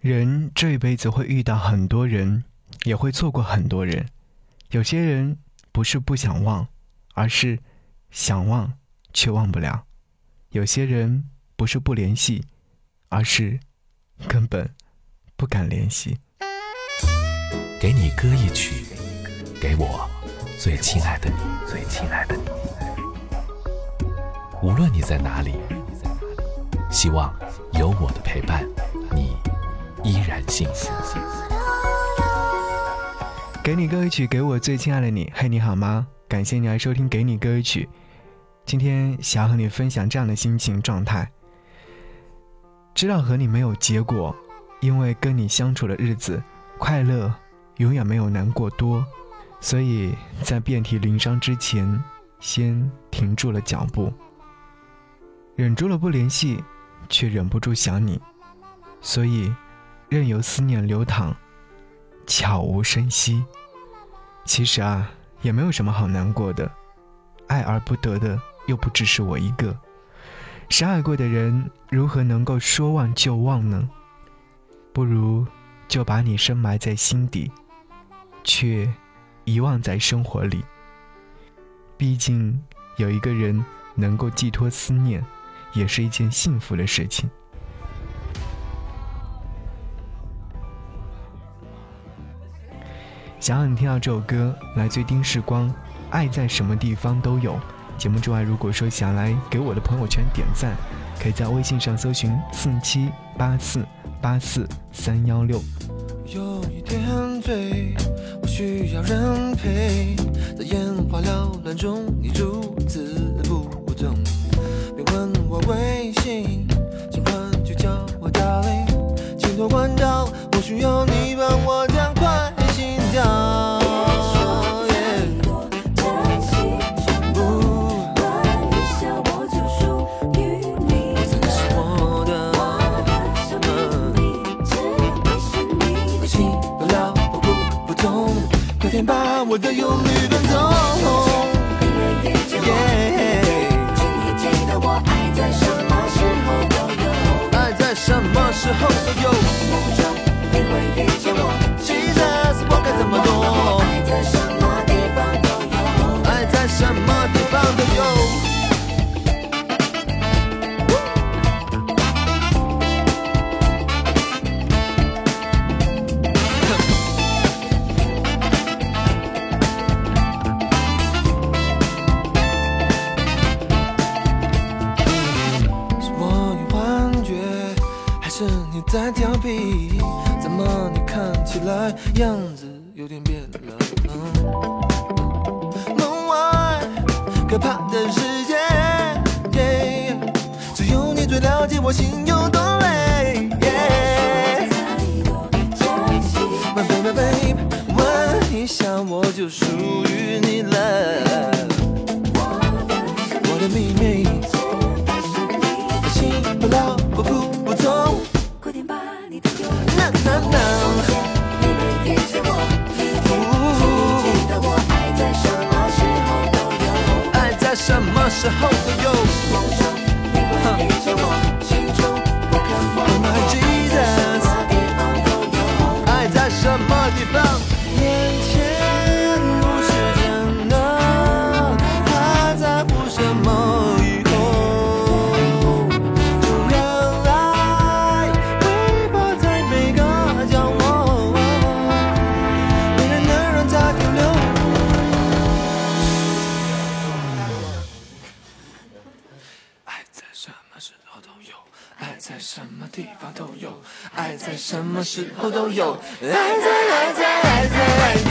人这一辈子会遇到很多人，也会错过很多人。有些人不是不想忘，而是想忘却忘不了；有些人不是不联系，而是根本不敢联系。给你歌一曲，给我最亲爱的你，最亲爱的你。无论你在哪里，希望有我的陪伴，依然幸福。给你歌曲，给我最亲爱的你。嘿，你好吗？感谢你来收听《给你歌曲》。今天想要和你分享这样的心情状态。知道和你没有结果，因为跟你相处的日子快乐。永远没有难过多，所以在遍体鳞伤之前，先停住了脚步。忍住了不联系，却忍不住想你，所以任由思念流淌，悄无声息。其实啊，也没有什么好难过的，爱而不得的又不只是我一个。深爱过的人，如何能够说忘就忘呢？不如就把你深埋在心底。却遗忘在生活里。毕竟有一个人能够寄托思念，也是一件幸福的事情。想让你听到这首歌，来自丁世光，《爱在什么地方都有》。节目之外，如果说想来给我的朋友圈点赞，可以在微信上搜寻四七八四八四三幺六。有一点醉。我需要人陪，在眼花缭乱中，你如此不懂。别问我微信，尽管就叫我 darling，请多关照，我需要你帮我天吧我的忧虑都在调皮，怎么你看起来样子有点变了？梦外可怕的世界，只有你最了解我心有多累。My baby baby，吻一下我就属于你了。我的秘密，什么时候都有。都有，爱在什么地方都有，爱在什么时候都有，爱在爱在爱在爱在。